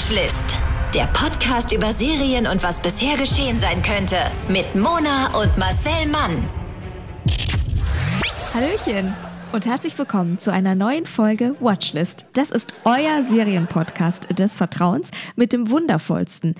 Watchlist. Der Podcast über Serien und was bisher geschehen sein könnte. Mit Mona und Marcel Mann. Hallöchen und herzlich willkommen zu einer neuen Folge Watchlist. Das ist euer Serienpodcast des Vertrauens mit dem wundervollsten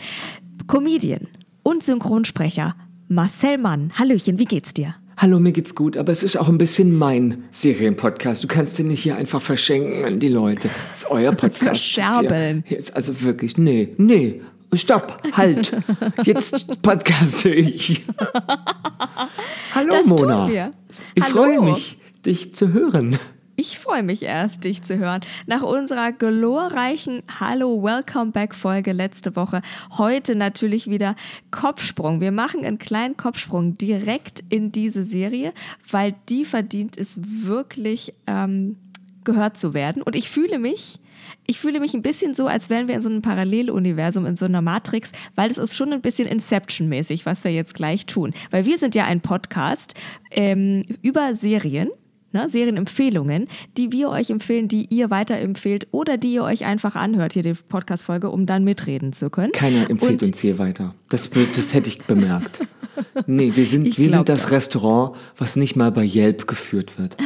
Comedian und Synchronsprecher Marcel Mann. Hallöchen, wie geht's dir? Hallo, mir geht's gut, aber es ist auch ein bisschen mein Serienpodcast. Du kannst den nicht hier einfach verschenken an die Leute. Das ist euer Podcast. Verscherbeln. Hier ist also wirklich, nee, nee, stopp, halt. Jetzt podcaste ich. Hallo, Das Mona. Ich freue mich, dich zu hören. Ich freue mich erst, dich zu hören. Nach unserer glorreichen Hallo Welcome Back Folge letzte Woche. Heute natürlich wieder Kopfsprung. Wir machen einen kleinen Kopfsprung direkt in diese Serie, weil die verdient es wirklich ähm, gehört zu werden. Und ich fühle mich. Ich fühle mich ein bisschen so, als wären wir in so einem Paralleluniversum, in so einer Matrix, weil es ist schon ein bisschen Inception-mäßig, was wir jetzt gleich tun. Weil wir sind ja ein Podcast ähm, über Serien ne, Serienempfehlungen, die wir euch empfehlen, die ihr weiterempfehlt oder die ihr euch einfach anhört, hier die Podcast-Folge, um dann mitreden zu können. Keiner empfiehlt Und- uns hier weiter. Das, das hätte ich bemerkt. Nee, wir sind, Ich wir sind das doch. Restaurant, was nicht mal bei Yelp geführt wird.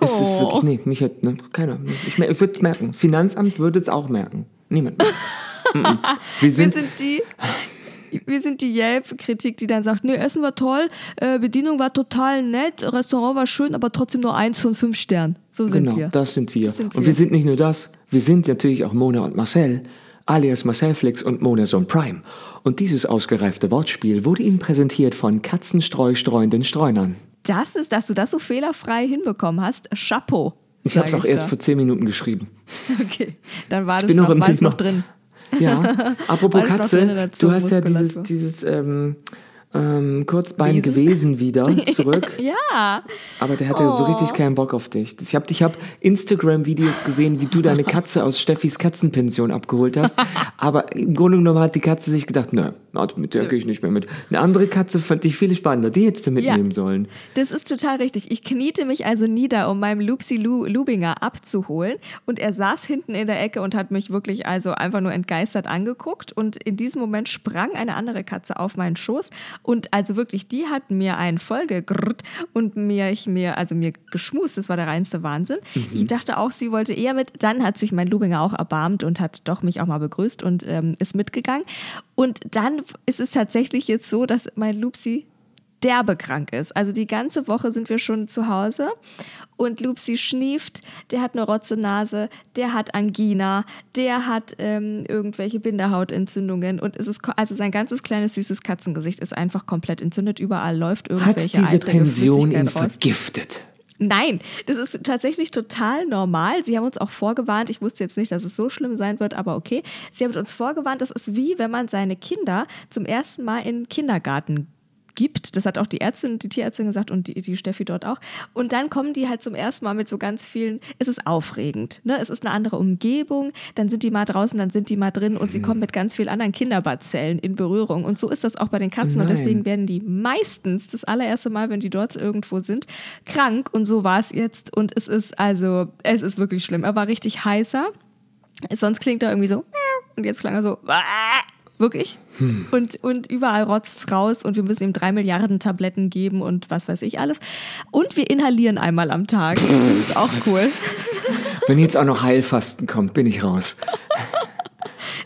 Es ist Oh. wirklich, nee, mich hat, ne, keiner. Ich, ich würde es merken. Das Finanzamt würde es auch merken. Niemand. Wir Wir sind, sind die. Wir sind die Yelp-Kritik, die dann sagt, nee, Essen war toll, äh, Bedienung war total nett, Restaurant war schön, aber trotzdem nur eins von fünf Sternen. So sind genau, wir. das sind wir. Das sind und wir. wir sind nicht nur das, wir sind natürlich auch Mona und Marcel, alias Marcelflix und Mona Sohn Prime. Und dieses ausgereifte Wortspiel wurde Ihnen präsentiert von Katzenstreu streuenden Streunern. Das ist, dass du das so fehlerfrei hinbekommen hast. Chapeau. Ich habe es auch erst da. vor zehn Minuten geschrieben. Okay, dann war das bin noch, noch das noch drin. Ja, apropos Katze, du hast ja dieses, dieses ähm, ähm, Kurzbein Wesen? gewesen wieder zurück. Ja, Aber der hatte so Oh. richtig keinen Bock auf dich. Ich habe ich hab Instagram-Videos gesehen, wie du deine Katze aus Steffis Katzenpension abgeholt hast. Aber im Grunde genommen hat die Katze sich gedacht, nö, mit der gehe ich nicht mehr mit. Eine andere Katze fand ich viel spannender. Die hättest du mitnehmen sollen. Das ist total richtig. Ich kniete mich also nieder, um meinem Lupsi Lu Lubinger abzuholen. Und er saß hinten in der Ecke und hat mich wirklich also einfach nur entgeistert angeguckt. Und in diesem Moment sprang eine andere Katze auf meinen Schoß. Und also wirklich, die hat mir einen vollgegrrrt und mir, ich mir, also mir geschmust. Das war der reinste Wahnsinn. Ich dachte auch, sie wollte eher mit. Dann hat sich mein Lubinger auch erbarmt und hat doch mich auch mal begrüßt und ähm, ist mitgegangen. Und dann ist es tatsächlich jetzt so, dass mein Lupsi derbe krank ist. Also die ganze Woche sind wir schon zu Hause und Lupsi schnieft, der hat eine rotze Nase, der hat Angina, der hat ähm, irgendwelche Bindehautentzündungen und es ist also sein ganzes kleines süßes Katzengesicht ist einfach komplett entzündet, überall läuft Hat irgendwelche diese eitrige Pension ihn raus. vergiftet? Nein, das ist tatsächlich total normal. Sie haben uns auch vorgewarnt. Ich wusste jetzt nicht, dass es so schlimm sein wird, aber okay. Sie haben uns vorgewarnt, das ist wie, wenn man seine Kinder zum ersten Mal in den Kindergarten gibt. Das hat auch die Ärztin, die Tierärztin gesagt und die, die Steffi dort auch. Und dann kommen die halt zum ersten Mal mit so ganz vielen, es ist aufregend. Ne? Es ist eine andere Umgebung. Dann sind die mal draußen, dann sind die mal drin und sie kommen mit ganz vielen anderen Kinderbazellen in Berührung. Und so ist das auch bei den Katzen. Und Nein. deswegen werden die meistens das allererste Mal, wenn die dort irgendwo sind, krank. Und so war es jetzt. Und es ist also, es ist wirklich schlimm. Er war richtig heißer. Sonst klingt er irgendwie so. Und jetzt klang er so. Wirklich? Und, und überall rotzt raus und wir müssen ihm drei Milliarden Tabletten geben und was weiß ich alles. Und wir inhalieren einmal am Tag. Das ist auch cool. Wenn jetzt auch noch Heilfasten kommt, bin ich raus.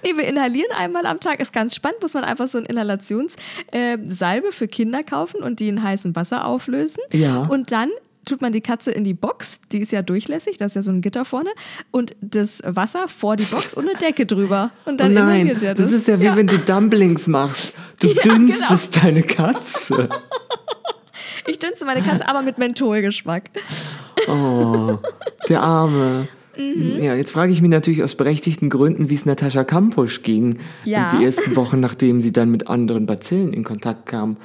Nee, wir inhalieren einmal am Tag. Ist ganz spannend, muss man einfach so ein Inhalationssalbe äh, für Kinder kaufen und die in heißem Wasser auflösen. Ja. Und dann tut man die Katze in die Box, die ist ja durchlässig, da ist ja so ein Gitter vorne, und das Wasser vor die Box und eine Decke drüber. Und Oh dann nein, inhaliert er das. das ist ja wie wenn du Dumplings machst. Du Ja, dünstest deine Katze. Ich dünste meine Katze aber mit Mentholgeschmack. Oh, der Arme. Mhm. Ja, jetzt frage ich mich natürlich aus berechtigten Gründen, wie es Natascha Kampusch ging. Ja. Die ersten Wochen, nachdem sie dann mit anderen Bazillen in Kontakt kam.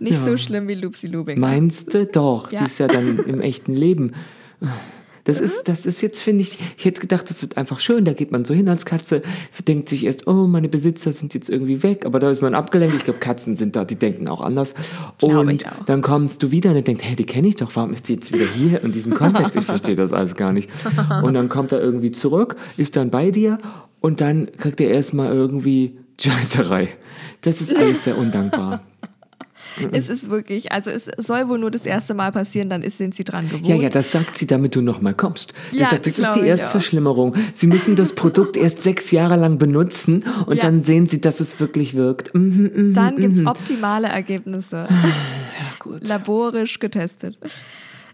Nicht Ja. so schlimm wie Lupsi Lubing. Meinst du? Doch, Ja. die ist ja dann im echten Leben. Das ist, das ist jetzt, finde ich, ich hätte gedacht, das wird einfach schön. Da geht man so hin als Katze, denkt sich erst, oh, meine Besitzer sind jetzt irgendwie weg, aber da ist man abgelenkt. Ich glaube, Katzen sind da, die denken auch anders. Und ich auch. dann kommst du wieder und denkst, hey, die kenne ich doch, warum ist die jetzt wieder hier in diesem Kontext? Ich verstehe das alles gar nicht. Und dann kommt er irgendwie zurück, ist dann bei dir und dann kriegt er erstmal irgendwie Scheißerei. Das ist alles sehr undankbar. Es ist wirklich, also es soll wohl nur das erste Mal passieren, dann sind sie dran gewohnt. Ja, ja, das sagt sie, damit du nochmal kommst. Das Ja, sagt, das ist die ich erste auch. Verschlimmerung. Sie müssen das Produkt erst sechs Jahre lang benutzen und Ja. dann sehen sie, dass es wirklich wirkt. Mhm, mhm. Dann gibt es optimale Ergebnisse. gut. Laborisch getestet.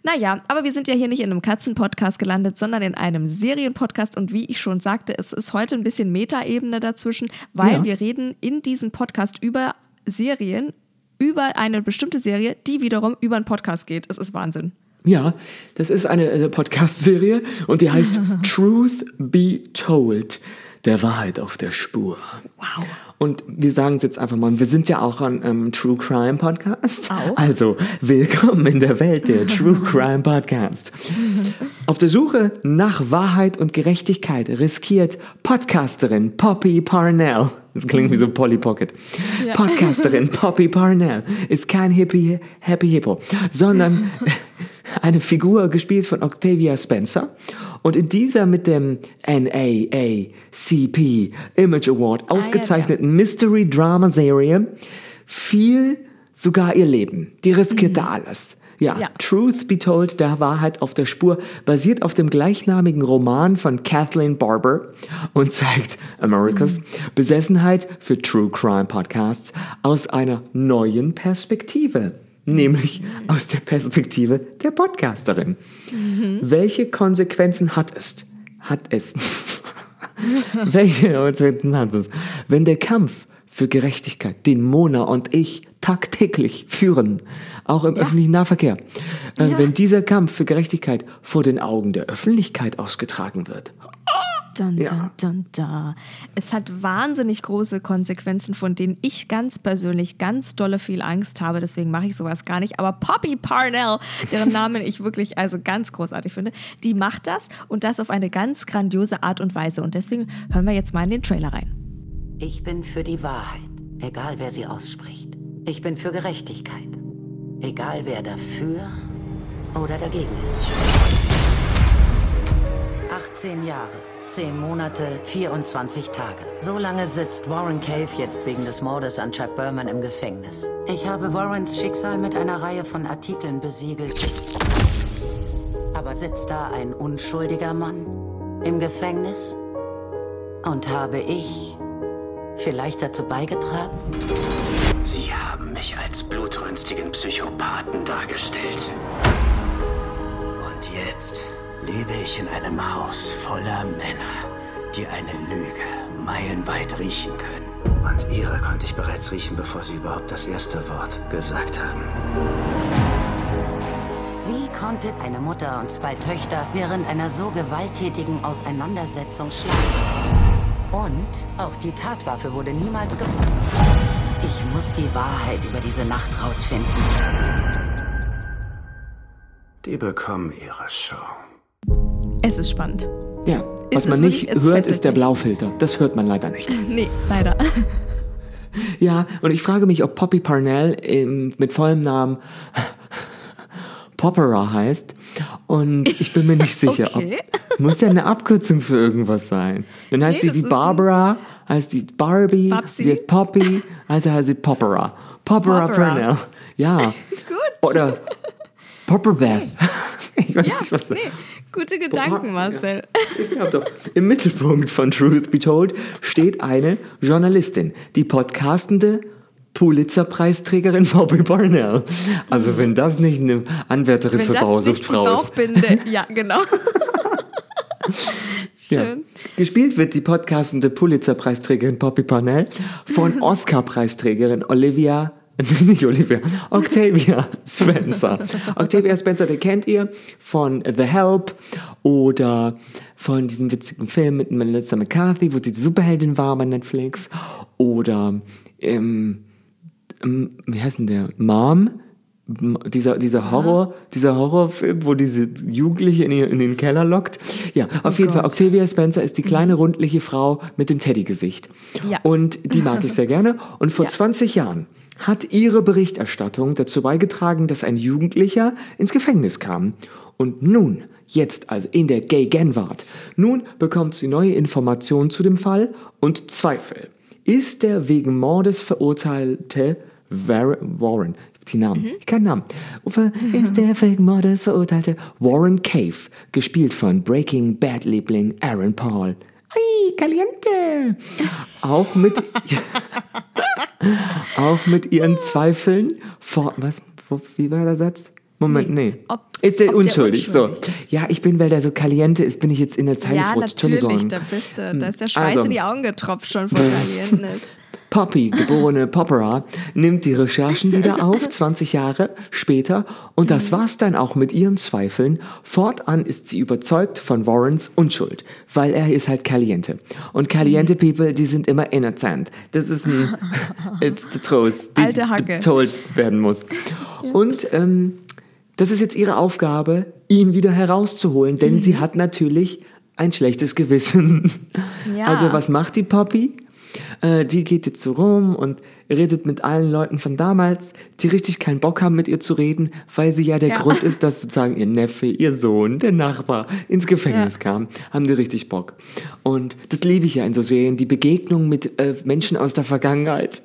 Naja, aber wir sind ja hier nicht in einem Katzenpodcast gelandet, sondern in einem Serienpodcast. Und wie ich schon sagte, es ist heute ein bisschen Metaebene dazwischen, weil Ja. wir reden in diesem Podcast über Serien, über eine bestimmte Serie, die wiederum über einen Podcast geht. Es ist Wahnsinn. Ja, das ist eine äh, Podcast-Serie und die heißt Truth Be Told. Der Wahrheit auf der Spur. Wow. Und wir sagen es jetzt einfach mal, wir sind ja auch ein ähm, True Crime Podcast. Auch. Also, willkommen in der Welt der True Crime Podcast. Auf der Suche nach Wahrheit und Gerechtigkeit riskiert Podcasterin Poppy Parnell, das klingt wie so Polly Pocket, Ja. Podcasterin Poppy Parnell ist kein Hippie, Happy Hippo, sondern eine Figur gespielt von Octavia Spencer. Und in dieser mit dem NAACP Image Award ausgezeichneten Mystery-Drama-Serie fiel sogar ihr Leben. Die riskierte alles. Ja, Ja. Truth Be Told, der Wahrheit auf der Spur, basiert auf dem gleichnamigen Roman von Kathleen Barber und zeigt Americas Besessenheit für True Crime Podcasts aus einer neuen Perspektive. Nämlich aus der Perspektive der Podcasterin. Welche Konsequenzen hat es? Hat es? Welche Konsequenzen hat es? Wenn der Kampf für Gerechtigkeit, den Mona und ich tagtäglich führen, auch im öffentlichen Nahverkehr, äh, Ja. wenn dieser Kampf für Gerechtigkeit vor den Augen der Öffentlichkeit ausgetragen wird. Dun, Ja. dun, dun. Es hat wahnsinnig große Konsequenzen, von denen ich ganz persönlich ganz dolle viel Angst habe. Deswegen mache ich sowas gar nicht. Aber Poppy Parnell, deren Namen ich wirklich also ganz großartig finde, die macht das und das auf eine ganz grandiose Art und Weise. Und deswegen hören wir jetzt mal in den Trailer rein. Ich bin für die Wahrheit, egal wer sie ausspricht. Ich bin für Gerechtigkeit, egal wer dafür oder dagegen ist. 18 Jahre, 10 Monate, 24 Tage. So lange sitzt Warren Cave jetzt wegen des Mordes an Chuck Berman im Gefängnis. Ich habe Warrens Schicksal mit einer Reihe von Artikeln besiegelt. Aber sitzt da ein unschuldiger Mann im Gefängnis? Und habe ich vielleicht dazu beigetragen? Sie haben mich als blutrünstigen Psychopathen dargestellt. Und jetzt lebe ich in einem Haus voller Männer, die eine Lüge meilenweit riechen können. Und ihre konnte ich bereits riechen, bevor sie überhaupt das erste Wort gesagt haben. Wie konnte eine Mutter und zwei Töchter während einer so gewalttätigen Auseinandersetzung schlagen? Und auch die Tatwaffe wurde niemals gefunden. Ich muss die Wahrheit über diese Nacht rausfinden. Die bekommen ihre Show. Es ist spannend. Ja, was es man nicht wirklich- hört, ist der. Blaufilter. Das hört man leider nicht. Nee, leider. Ja, und ich frage mich, ob Poppy Parnell mit vollem Namen Poppera heißt. Und ich bin mir nicht sicher. Okay. Ob, muss ja eine Abkürzung für irgendwas sein. Dann heißt Nee, sie wie Barbara, heißt die Barbie, Babsi. sie heißt Poppy, also heißt sie Poppera. Poppera Poppera. Parnell. Ja. Gut. Oder Popperbeth. Ich weiß Ja, nicht, was nee. Gute Gedanken, Marcel. ich glaube doch. Im Mittelpunkt von Truth Be Told steht eine Journalistin, die podcastende Pulitzer-Preisträgerin Bobby Barnell. Also wenn das nicht eine Anwärterin Wenn für Bausuchtfrau ist. Ja, genau. Ja. Gespielt wird die podcastende Pulitzer-Preisträgerin Poppy Parnell von Oscar-Preisträgerin Olivia, nicht Olivia, Octavia Spencer. Octavia Spencer, der kennt ihr von The Help oder von diesem witzigen Film mit Melissa McCarthy, wo sie die Superheldin war bei Netflix. Oder, ähm, ähm, wie heißt denn der? Mom? dieser, dieser Horror, dieser Horrorfilm, wo diese Jugendliche in, ihr, in den Keller lockt. Ja, auf jeden Fall. Gott. Octavia Spencer ist die kleine rundliche Frau mit dem Teddygesicht. Ja. Und die mag ich sehr gerne. Und vor Ja. 20 Jahren hat ihre Berichterstattung dazu beigetragen, dass ein Jugendlicher ins Gefängnis kam. Und nun, jetzt also in der Gay Genwart, nun bekommt sie neue Informationen zu dem Fall und Zweifel. Ist der wegen Mordes verurteilte Warren, die Namen, ich keinen Namen, ist der wegen Mordes verurteilte Warren Cave, gespielt von Breaking Bad Liebling Aaron Paul. Ay, caliente! Auch mit, auch mit ihren Zweifeln vor, was, wie war der Satz? Moment, nee. Nee, ob- ist der ob der unschuldig? unschuldig. So. Ja, ich bin, weil der so caliente ist, bin ich jetzt in der Zeile Ja, natürlich, da bist du. Da ist der Schweiß Also. in die Augen getropft schon vor Calientes. Poppy, geborene Popera, nimmt die Recherchen wieder auf, 20 Jahre später. Und das war's dann auch mit ihren Zweifeln. Fortan ist sie überzeugt von Warrens Unschuld, weil er ist halt Caliente. Und Caliente People, die sind immer innocent. Das ist ein, it's the truth, die Alte Hacke. told werden muss. Und ähm, das ist jetzt ihre Aufgabe, ihn wieder herauszuholen, denn sie hat natürlich ein schlechtes Gewissen. Ja. Also was macht die Poppy? Äh, die geht jetzt so rum und redet mit allen Leuten von damals, die richtig keinen Bock haben, mit ihr zu reden, weil sie ja der Ja. Grund ist, dass sozusagen ihr Neffe, ihr Sohn, der Nachbar ins Gefängnis Ja. kam. Haben die richtig Bock. Und das liebe ich ja in so Serien, die Begegnung mit äh, Menschen aus der Vergangenheit.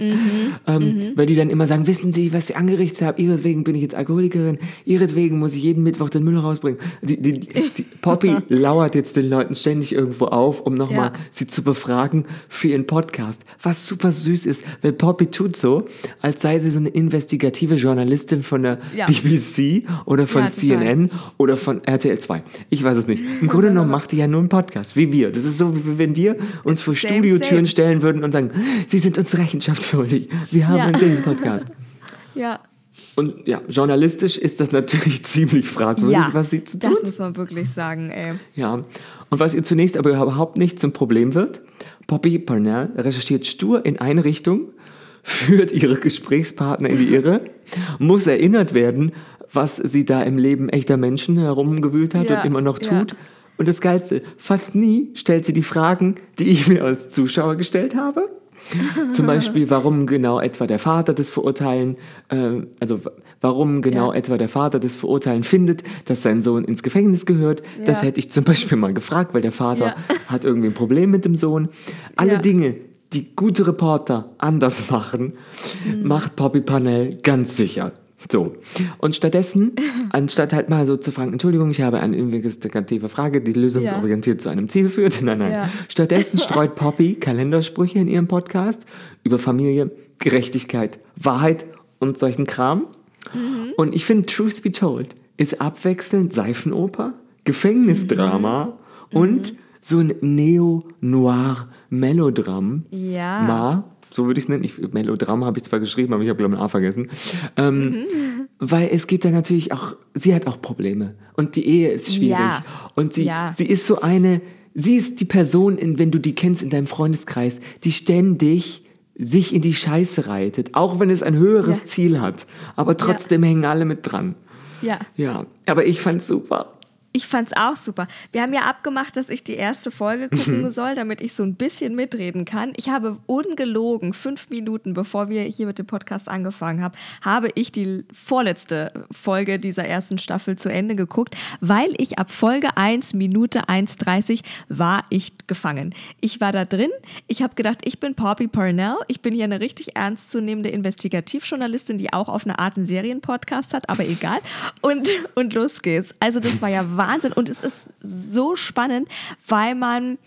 Ähm, Weil die dann immer sagen, wissen Sie, was Sie angerichtet haben? Ihretwegen bin ich jetzt Alkoholikerin. Ihretwegen muss ich jeden Mittwoch den Müll rausbringen. Die, die, die Poppy lauert jetzt den Leuten ständig irgendwo auf, um nochmal Ja. sie zu befragen für ihren Podcast. Was super süß ist, weil Poppy tut so, als sei sie so eine investigative Journalistin von der Ja. BBC oder von Ja. CNN oder von RTL 2. Ich weiß es nicht. Im Grunde genommen macht die ja nur einen Podcast, wie wir. Das ist so, wie wenn wir uns vor Same, Studiotüren same. stellen würden und sagen, Sie sind uns Rechenschaft schuldig. Wir haben Ja. einen Ding-Podcast. Ja. Und ja, journalistisch ist das natürlich ziemlich fragwürdig, ja, was sie zu das tun. muss man wirklich sagen, ey. Ja, und was ihr zunächst aber überhaupt nicht zum Problem wird, Poppy Parnell recherchiert stur in eine Richtung, führt ihre Gesprächspartner in die Irre, muss erinnert werden, was sie da im Leben echter Menschen herumgewühlt hat Ja, und immer noch ja. tut. Und das Geilste, fast nie stellt sie die Fragen, die ich mir als Zuschauer gestellt habe. Zum Beispiel, warum genau etwa der Vater das Verurteilen, äh, also warum genau Ja. etwa der Vater das Verurteilen findet, dass sein Sohn ins Gefängnis gehört. Das Ja. hätte ich zum Beispiel mal gefragt, weil der Vater Ja. hat irgendwie ein Problem mit dem Sohn. Alle Ja. Dinge, die gute Reporter anders machen, Mhm. macht Poppy Panel ganz sicher. So. Und stattdessen, anstatt halt mal so zu fragen, Entschuldigung, ich habe eine investigative Frage, die lösungsorientiert zu einem Ziel führt. Nein, nein. Ja. Stattdessen streut Poppy Kalendersprüche in ihrem Podcast über Familie, Gerechtigkeit, Wahrheit und solchen Kram. Mhm. Und ich finde, Truth Be Told ist abwechselnd Seifenoper, Gefängnisdrama Mhm. und so ein Neo-Noir-Melodram. Ja. Ma, so würde ich es nennen. Ich, Melodram habe ich zwar geschrieben, aber ich habe, glaube ich, ein A vergessen. Ähm, Mhm. Weil es geht dann natürlich auch, sie hat auch Probleme. Und die Ehe ist schwierig. Ja. Und sie, Ja. sie ist so eine, sie ist die Person, in, wenn du die kennst in deinem Freundeskreis, die ständig sich in die Scheiße reitet, auch wenn es ein höheres Ja. Ziel hat. Aber trotzdem hängen alle mit dran. Ja. Ja, aber ich fand's super. Ich fand's auch super. Wir haben ja abgemacht, dass ich die erste Folge gucken soll, damit ich so ein bisschen mitreden kann. Ich habe ungelogen, fünf Minuten bevor wir hier mit dem Podcast angefangen haben, habe ich die vorletzte Folge dieser ersten Staffel zu Ende geguckt, weil ich ab Folge 1, Minute 1,30 war ich gefangen. Ich war da drin. Ich habe gedacht, ich bin Poppy Parnell. Ich bin hier eine richtig ernstzunehmende Investigativjournalistin, die auch auf eine Art einen Serienpodcast hat, aber egal. Und, und los geht's. Also das war ja Wahnsinn. Und es ist so spannend, weil man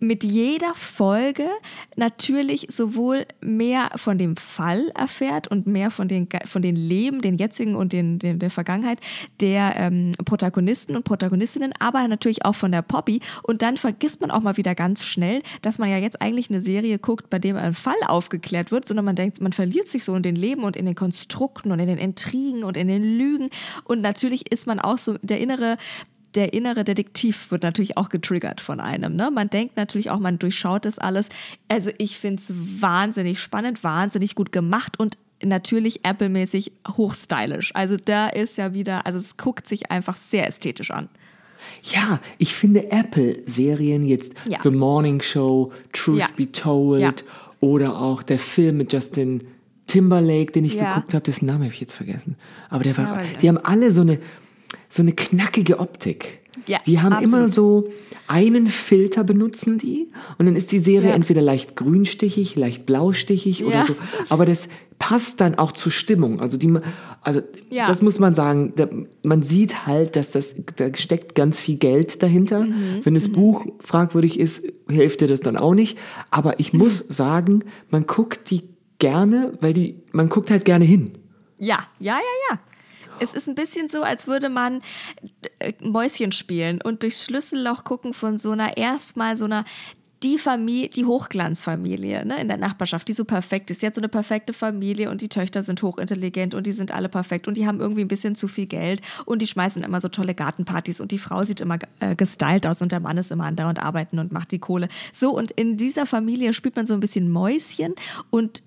mit jeder Folge natürlich sowohl mehr von dem Fall erfährt und mehr von den, von den Leben, den jetzigen und den, den, der Vergangenheit der ähm, Protagonisten und Protagonistinnen, aber natürlich auch von der Poppy. Und dann vergisst man auch mal wieder ganz schnell, dass man ja jetzt eigentlich eine Serie guckt, bei der ein Fall aufgeklärt wird, sondern man denkt, man verliert sich so in den Leben und in den Konstrukten und in den Intrigen und in den Lügen. Und natürlich ist man auch so der innere der innere Detektiv wird natürlich auch getriggert von einem. Ne? Man denkt natürlich auch, man durchschaut das alles. Also ich finde es wahnsinnig spannend, wahnsinnig gut gemacht und natürlich Apple-mäßig hochstylisch. Also da ist ja wieder, also es guckt sich einfach sehr ästhetisch an. Ja, ich finde Apple-Serien jetzt Ja. The Morning Show, Truth Ja. Be Told Ja. oder auch der Film mit Justin Timberlake, den ich geguckt habe, dessen Name habe ich jetzt vergessen. Aber der war, die haben alle so eine, so eine knackige Optik. Ja, die haben immer absolut. so einen Filter benutzen die und dann ist die Serie Ja. entweder leicht grünstichig, leicht blaustichig oder Ja. so. Aber das passt dann auch zur Stimmung. Also die, also das muss man sagen. Da, man sieht halt, dass das, da steckt ganz viel Geld dahinter. Mhm. Wenn das Buch fragwürdig ist, hilft dir das dann auch nicht. Aber ich muss sagen, man guckt die gerne, weil die, man guckt halt gerne hin. Ja, ja, ja, ja. Es ist ein bisschen so, als würde man äh, Mäuschen spielen und durchs Schlüsselloch gucken von so einer erstmal so einer die Familie, die Hochglanzfamilie ne, in der Nachbarschaft, die so perfekt ist. Sie hat so eine perfekte Familie und die Töchter sind hochintelligent und die sind alle perfekt und die haben irgendwie ein bisschen zu viel Geld und die schmeißen immer so tolle Gartenpartys und die Frau sieht immer äh, gestylt aus und der Mann ist immer andauernd arbeiten und macht die Kohle. So, und in dieser Familie spielt man so ein bisschen Mäuschen und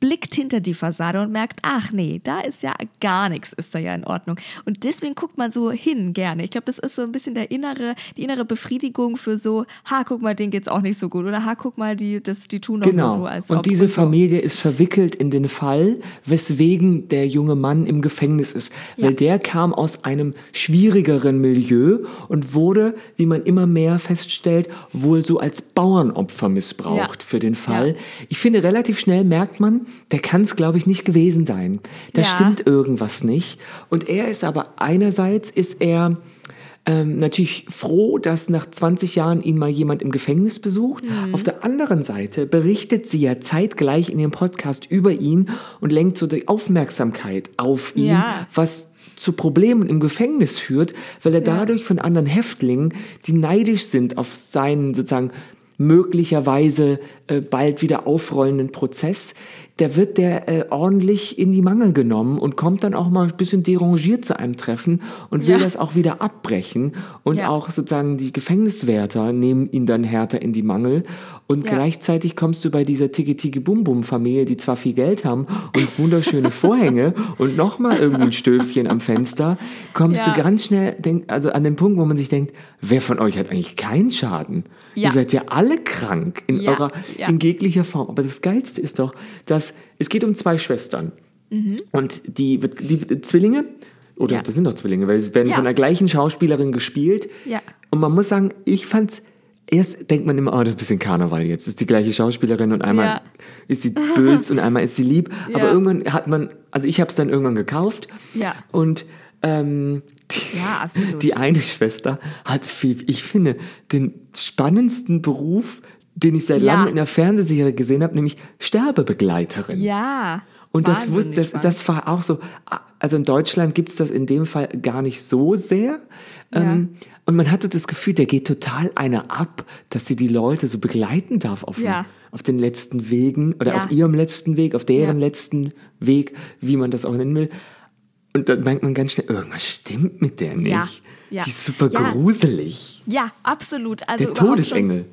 blickt hinter die Fassade und merkt, ach nee, da ist ja gar nichts, ist da ja in Ordnung. Und deswegen guckt man so hin gerne. Ich glaube, das ist so ein bisschen der innere, die innere Befriedigung für so, ha, guck mal, denen geht's auch nicht so gut. Oder ha, guck mal, die, das, die tun doch Genau. nur so, als und diese so. Familie ist verwickelt in den Fall, weswegen der junge Mann im Gefängnis ist. Ja. Weil der kam aus einem schwierigeren Milieu und wurde, wie man immer mehr feststellt, wohl so als Bauernopfer missbraucht Ja. für den Fall. Ja. Ich finde, relativ schnell merkt man, der kann es, glaube ich, nicht gewesen sein. Da Ja. stimmt irgendwas nicht. Und er ist aber einerseits ist er ähm, natürlich froh, dass nach 20 Jahren ihn mal jemand im Gefängnis besucht. Mhm. Auf der anderen Seite berichtet sie ja zeitgleich in ihrem Podcast über ihn und lenkt so die Aufmerksamkeit auf ihn, Ja. was zu Problemen im Gefängnis führt, weil er dadurch von anderen Häftlingen, die neidisch sind auf seinen sozusagen möglicherweise äh, bald wieder aufrollenden Prozess, der wird der äh, ordentlich in die Mangel genommen und kommt dann auch mal ein bisschen derangiert zu einem Treffen und will Ja. das auch wieder abbrechen. Und Ja. auch sozusagen die Gefängniswärter nehmen ihn dann härter in die Mangel. Und Ja. gleichzeitig kommst du bei dieser Tiki Tiki Bum Bum Familie, die zwar viel Geld haben und wunderschöne Vorhänge und nochmal irgendwie ein Stöfchen am Fenster, kommst du ganz schnell denk, also an den Punkt, wo man sich denkt, wer von euch hat eigentlich keinen Schaden? Ihr seid ja alle krank in eurer in jeglicher Form. Aber das Geilste ist doch, dass es geht um zwei Schwestern. Und die, wird- die Zwillinge, oder Mhm. Ja. das sind doch Zwillinge, weil sie werden Ja. von der gleichen Schauspielerin gespielt. Ja. Und man muss sagen, ich fand's, erst denkt man immer, oh, das ist ein bisschen Karneval jetzt. Ist die gleiche Schauspielerin und einmal Ja. ist sie böse und einmal ist sie lieb. Aber irgendwann hat man, also ich habe es dann irgendwann gekauft. Ja. Und ähm, die, Ja, absolut. die eine Schwester hat viel, ich finde, den spannendsten Beruf, den ich seit Ja. langem in der Fernsehserie gesehen habe, nämlich Sterbebegleiterin. Ja. Und das, wusste, das, das war auch so, also in Deutschland gibt es das in dem Fall gar nicht so sehr. Ähm, und man hatte das Gefühl, der geht total einer ab, dass sie die Leute so begleiten darf auf, Ja. den, auf den letzten Wegen oder Ja. auf ihrem letzten Weg, auf deren Ja. letzten Weg, wie man das auch nennen will. Und dann merkt man ganz schnell, irgendwas stimmt mit der nicht. Ja, ja. Die ist super Ja. gruselig. Ja, absolut. Also Der überhaupt schon- Todesengel.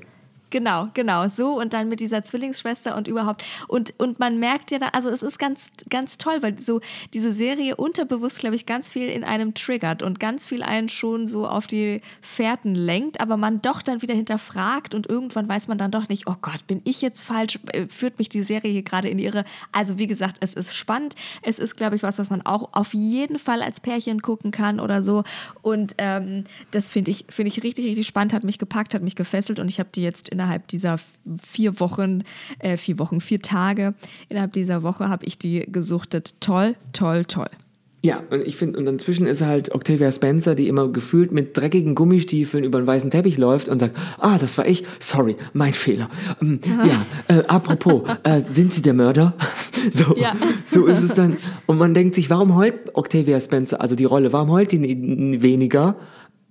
Genau, genau, so und dann mit dieser Zwillingsschwester und überhaupt. Und und man merkt ja dann, also es ist ganz ganz toll, weil so diese Serie unterbewusst, glaube ich, ganz viel in einem triggert und ganz viel einen schon so auf die Fährten lenkt, aber man doch dann wieder hinterfragt und irgendwann weiß man dann doch nicht, oh Gott, bin ich jetzt falsch, Äh, führt mich die Serie hier gerade in ihre, also wie gesagt, es ist spannend, es ist, glaube ich, was, was man auch auf jeden Fall als Pärchen gucken kann oder so. Und ähm, das finde ich, finde ich richtig, richtig spannend, hat mich gepackt, hat mich gefesselt und ich habe die jetzt innerhalb dieser vier Wochen, äh, vier Wochen, vier Tage, innerhalb dieser Woche habe ich die gesuchtet. Toll, toll, toll. Ja, und ich finde, und dazwischen ist halt Octavia Spencer, die immer gefühlt mit dreckigen Gummistiefeln über den weißen Teppich läuft und sagt, ah, das war ich, sorry, mein Fehler. Ähm, ja, äh, apropos, äh, sind Sie der Mörder? so, Ja. so ist es dann. Und man denkt sich, warum heult Octavia Spencer, also die Rolle, warum heult die weniger?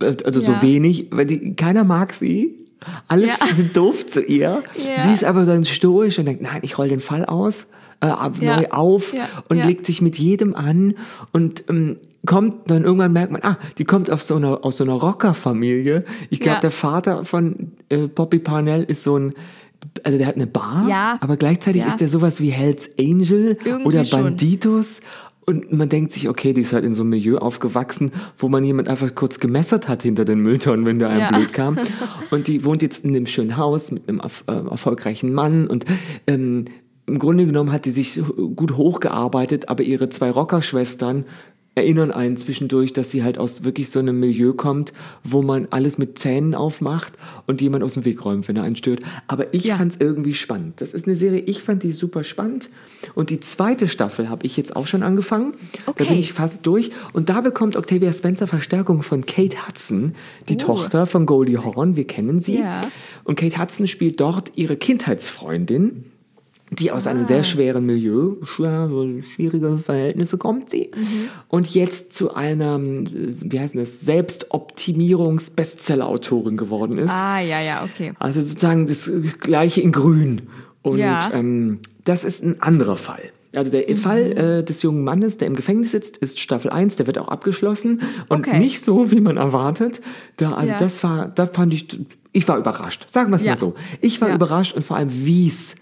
Äh, Also so Ja. wenig, weil die, keiner mag sie. Alle Ja. sind doof zu ihr. Ja. Sie ist aber dann stoisch und denkt, nein, ich roll den Fall aus, äh, ab- Ja. neu auf und legt sich mit jedem an und ähm, kommt dann irgendwann merkt man, ah, die kommt aus so einer, aus so einer Rocker-Familie. Ich glaube, der Vater von äh, Poppy Parnell ist so ein also der hat eine Bar, Ja. aber gleichzeitig Ja. ist der sowas wie Hells Angel Irgendwie oder. Banditos. Und man denkt sich, okay, die ist halt in so einem Milieu aufgewachsen, wo man jemand einfach kurz gemessert hat hinter den Mülltonnen, wenn da einem Ja. blöd kam. Und die wohnt jetzt in einem schönen Haus mit einem äh, erfolgreichen Mann. Und ähm, im Grunde genommen hat die sich gut hochgearbeitet, aber ihre zwei Rockerschwestern erinnern einen zwischendurch, dass sie halt aus wirklich so einem Milieu kommt, wo man alles mit Zähnen aufmacht und jemand aus dem Weg räumt, wenn er einen stört. Aber ich Ja. fand es irgendwie spannend. Das ist eine Serie, ich fand die super spannend. Und die zweite Staffel habe ich jetzt auch schon angefangen. Da Okay. bin ich fast durch. Und da bekommt Octavia Spencer Verstärkung von Kate Hudson, die Tochter von Goldie Hawn. Wir kennen sie. Ja. Und Kate Hudson spielt dort ihre Kindheitsfreundin die aus einem Ah. sehr schweren Milieu, schwierige Verhältnisse kommt sie. Mhm. Und jetzt zu einer, wie heißt das, Selbstoptimierungs-Bestseller-Autorin geworden ist. Ah, ja, ja, okay. Also sozusagen das gleiche in grün. Und Ja. ähm, das ist ein anderer Fall. Also der Mhm. Fall äh, des jungen Mannes, der im Gefängnis sitzt, ist Staffel 1, der wird auch abgeschlossen. Und Okay. nicht so, wie man erwartet. Da, also Ja. das war, da fand ich, ich war überrascht. Sagen wir es Ja. mal so. Ich war überrascht und vor allem, wie es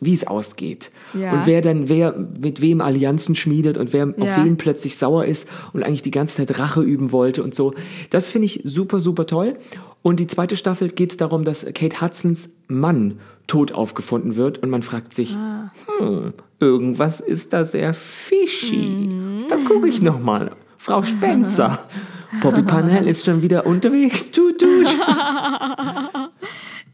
wie es ausgeht. Ja. Und wer dann, wer mit wem Allianzen schmiedet und wer auf Ja. wen plötzlich sauer ist und eigentlich die ganze Zeit Rache üben wollte und so. Das finde ich super, super toll. Und die zweite Staffel geht es darum, dass Kate Hudsons Mann tot aufgefunden wird und man fragt sich, Ah. hm, irgendwas ist da sehr fishy. Mhm. Da gucke ich noch mal. Frau Spencer. Bobby Panel ist schon wieder unterwegs. Tut, tut.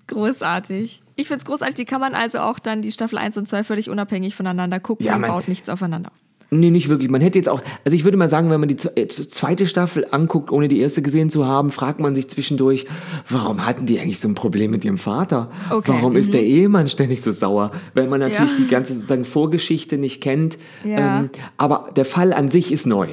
Großartig. Ich finde es großartig. Die kann man also auch dann die Staffel 1 und 2 völlig unabhängig voneinander gucken Ja, und man- baut nichts aufeinander. Nee, nicht wirklich. Man hätte jetzt auch, also ich würde mal sagen, wenn man die äh, zweite Staffel anguckt, ohne die erste gesehen zu haben, fragt man sich zwischendurch, warum hatten die eigentlich so ein Problem mit ihrem Vater? Okay, Warum ist der Ehemann ständig so sauer? Weil man natürlich Ja. die ganze sozusagen Vorgeschichte nicht kennt. Ja. Ähm, aber der Fall an sich ist neu.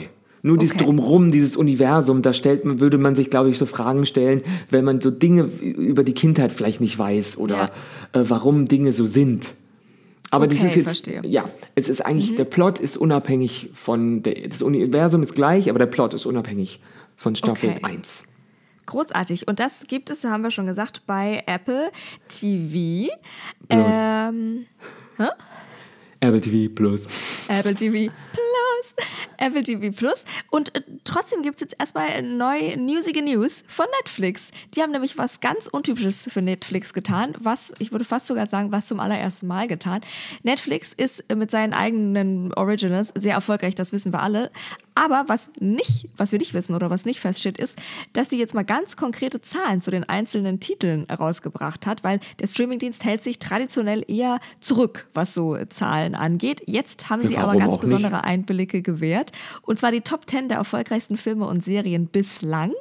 Nur dieses Okay. Drumrum, dieses Universum, da stellt man, würde man sich, glaube ich, so Fragen stellen, wenn man so Dinge über die Kindheit vielleicht nicht weiß oder äh, warum Dinge so sind. Aber das Okay, ist jetzt, verstehe. ja, es ist eigentlich, der Plot ist unabhängig von, der, das Universum ist gleich, aber der Plot ist unabhängig von Staffel Okay. 1. Großartig. Und das gibt es, haben wir schon gesagt, bei Apple TV. Plus. Ähm, Apple TV Plus. Apple TV Plus. Apple TV Plus. Und äh, trotzdem gibt es jetzt erstmal neu newsige News von Netflix. Die haben nämlich was ganz Untypisches für Netflix getan. Was, ich würde fast sogar sagen, was zum allerersten Mal getan. Netflix ist äh, mit seinen eigenen Originals sehr erfolgreich, das wissen wir alle. Aber was nicht, was wir nicht wissen oder was nicht feststeht, ist, dass sie jetzt mal ganz konkrete Zahlen zu den einzelnen Titeln herausgebracht hat, weil der Streamingdienst hält sich traditionell eher zurück, was so Zahlen angeht. Jetzt haben Ja, sie aber ganz auch nicht? besondere Einblicke gewährt. Und zwar die Top 10 der erfolgreichsten Filme und Serien bislang.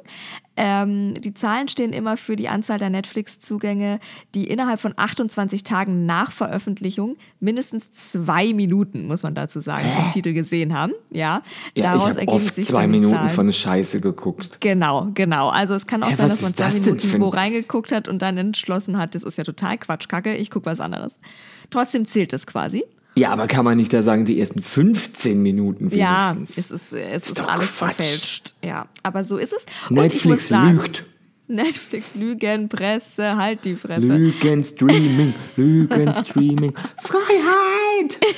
Ähm, die Zahlen stehen immer für die Anzahl der Netflix-Zugänge, die innerhalb von 28 Tagen nach Veröffentlichung mindestens zwei Minuten, muss man dazu sagen, vom Titel gesehen haben. Ja, Ja, daraus ich ergeben oft sich zwei Minuten Zahlen. von Scheiße geguckt. Genau, genau. Also es kann auch Hä, sein, dass man zwei das Minuten wo reingeguckt hat und dann entschlossen hat, das ist ja total Quatschkacke, ich gucke was anderes. Trotzdem zählt es quasi. Ja, aber kann man nicht da sagen, die ersten 15 Minuten Ja, wenigstens? es ist, es ist, doch alles Quatsch. verfälscht. Ja, aber so ist es. Netflix sagen, lügt. Netflix, Lügen, Presse, halt die Fresse. Lügen, Streaming, Lügen, Streaming. Freiheit!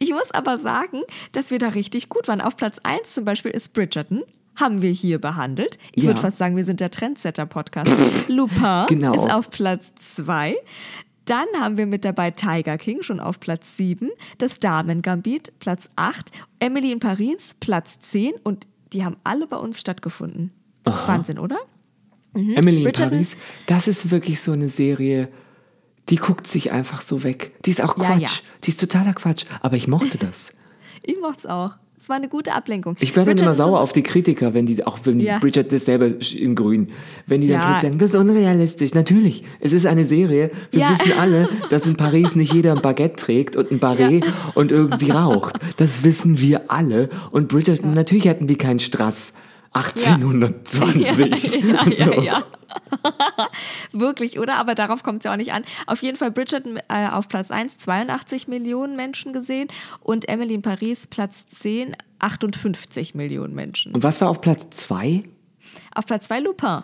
Ich muss aber sagen, dass wir da richtig gut waren. Auf Platz 1 zum Beispiel ist Bridgerton. Haben wir hier behandelt. Ich Ja. würde fast sagen, wir sind der Trendsetter-Podcast. Lupin Genau. ist auf Platz 2. Dann haben wir mit dabei Tiger King schon auf Platz 7. Das Damen Gambit, Platz 8. Emily in Paris, Platz 10. Und die haben alle bei uns stattgefunden. Wahnsinn, oder? Emily in Paris, das ist wirklich so eine Serie, die guckt sich einfach so weg. Die ist auch Ja, Quatsch. ja. Die ist totaler Quatsch. Aber ich mochte das. Ich mochte es auch. Es war eine gute Ablenkung. Ich werde dann immer sauer auf die Kritiker, wenn die, auch wenn die Ja. Bridget das selber in grün, wenn die dann Ja. sagen, das ist unrealistisch. Natürlich, es ist eine Serie. Wir Ja. wissen alle, dass in Paris nicht jeder ein Baguette trägt und ein Barret und irgendwie raucht. Das wissen wir alle. Und Bridget, natürlich hatten die keinen Strass. 1820. Ja, ja, So. ja. Wirklich, oder? Aber darauf kommt es ja auch nicht an. Auf jeden Fall Bridgerton äh, auf Platz 1, 82 Millionen Menschen gesehen und Emily in Paris Platz 10, 58 Millionen Menschen. Und was war auf Platz 2? Auf Platz 2 Lupin.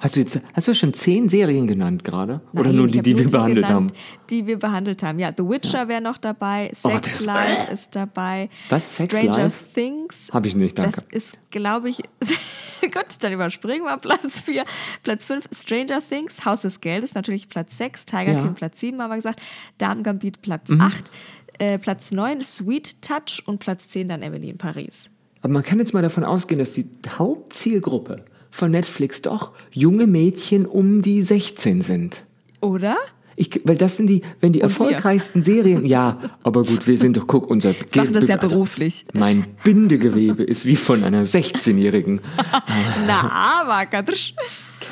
Hast du jetzt, hast du schon zehn Serien genannt gerade? Oder nur die, die wir behandelt genannt, haben? Die wir behandelt haben. Ja, The Witcher wäre noch dabei, Oh, Sex das- Life ist dabei. Was? Sex Stranger Life? Things. Hab ich nicht, danke. Das ist, glaube ich, gut, dann überspringen wir Platz 4. Platz 5, Stranger Things, Haus des Geldes, natürlich Platz 6, Tiger Ja. Mhm. King Platz 7, haben wir gesagt, Damen Gambit Platz 8, äh, Platz 9, Sweet Touch und Platz 10 dann Emily in Paris. Aber man kann jetzt mal davon ausgehen, dass die Hauptzielgruppe von Netflix doch junge Mädchen um die 16 sind. Oder? Ich, weil das sind die, wenn die Und wir. erfolgreichsten Serien. Ja, aber gut, wir sind doch, guck, unser Ich mache das ja also, beruflich. Mein Bindegewebe ist wie von einer 16-Jährigen. Na, aber Kadrsch.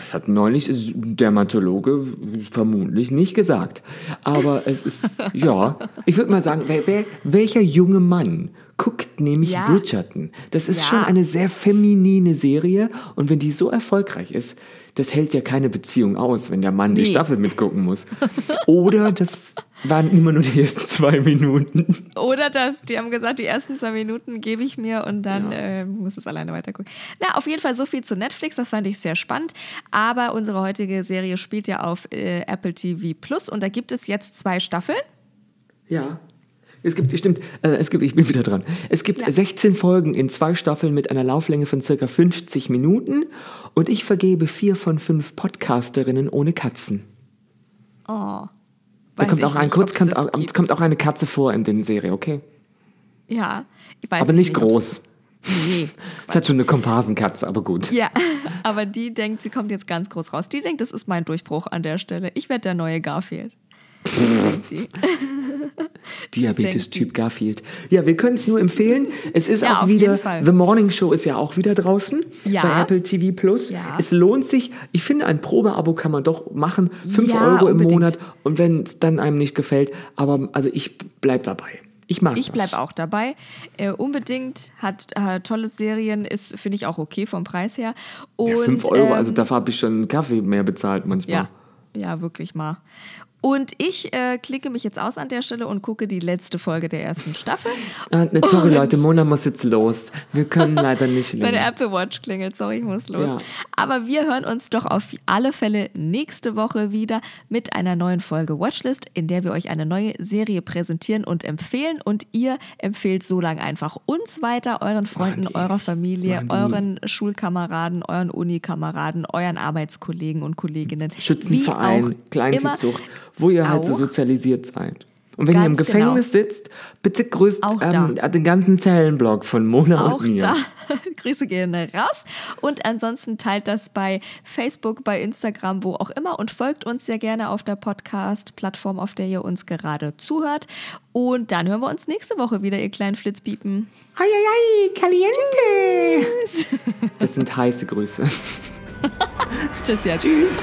Das hat neulich Dermatologe vermutlich nicht gesagt. Aber es ist, ja, ich würde mal sagen, wer, wer, welcher junge Mann guckt nämlich Ja. Bridgerton? Das ist Ja. schon eine sehr feminine Serie. Und wenn die so erfolgreich ist, das hält ja keine Beziehung aus, wenn der Mann die Nee. Staffel mitgucken muss. Oder das waren immer nur die ersten zwei Minuten. Oder das, die haben gesagt, die ersten zwei Minuten gebe ich mir und dann äh, muss es alleine weitergucken. Na, auf jeden Fall so viel zu Netflix, das fand ich sehr spannend. Aber unsere heutige Serie spielt ja auf äh, Apple TV Plus und da gibt es jetzt zwei Staffeln. Ja. Es gibt, stimmt, äh, es gibt, ich bin wieder dran. Es gibt 16 Folgen in zwei Staffeln mit einer Lauflänge von circa 50 Minuten und ich vergebe vier von fünf Podcasterinnen ohne Katzen. Oh. Da kommt auch, ein, nicht, kurz, kommt, auch, gibt. kommt auch eine Katze vor in der Serie, okay? Ja, ich weiß aber nicht ob's- groß. Nee. Es hat so eine Komparsenkatze, aber gut. Ja, aber die denkt, sie kommt jetzt ganz groß raus. Die denkt, das ist mein Durchbruch an der Stelle. Ich werde der neue Garfield. Diabetes-Typ Garfield. Ja, wir können es nur empfehlen. Es ist Ja, auch wieder. The Morning Show ist ja auch wieder draußen Ja. bei Apple TV Plus. Ja. Es lohnt sich. Ich finde, ein Probeabo kann man doch machen. Fünf Ja, Euro im unbedingt. Monat. Und wenn es dann einem nicht gefällt, aber also ich bleib dabei. Ich mag Ich bleibe auch dabei. Äh, unbedingt, hat äh, tolle Serien, ist, finde ich, auch okay vom Preis her. Und, Ja, fünf Euro, ähm, also dafür habe ich schon einen Kaffee mehr bezahlt manchmal. Ja, ja, wirklich mal. Und ich äh, klicke mich jetzt aus an der Stelle und gucke die letzte Folge der ersten Staffel. Ah, ne, sorry Und- Leute, Mona muss jetzt los. Wir können leider nicht Meine länger. Apple Watch klingelt, sorry, ich muss los. Ja. Aber wir hören uns doch auf alle Fälle nächste Woche wieder mit einer neuen Folge Watchlist, in der wir euch eine neue Serie präsentieren und empfehlen. Und ihr empfehlt so lange einfach uns weiter, euren Freunden, eurer Familie, euren Schulkameraden, euren Unikameraden, euren Arbeitskollegen und Kolleginnen. Schützenverein, Kleinzucht, wo ihr halt so auch. sozialisiert seid. Und wenn ihr im Ganz Gefängnis sitzt, bitte grüßt Auch ähm, den ganzen Zellenblock von Mona Auch und mir. da. Grüße gehen raus. Und ansonsten teilt das bei Facebook, bei Instagram, wo auch immer und folgt uns sehr gerne auf der Podcast-Plattform, auf der ihr uns gerade zuhört. Und dann hören wir uns nächste Woche wieder, ihr kleinen Flitzpiepen. Ai, ai, caliente. Das sind heiße Grüße. Tschüss, ja, tschüss.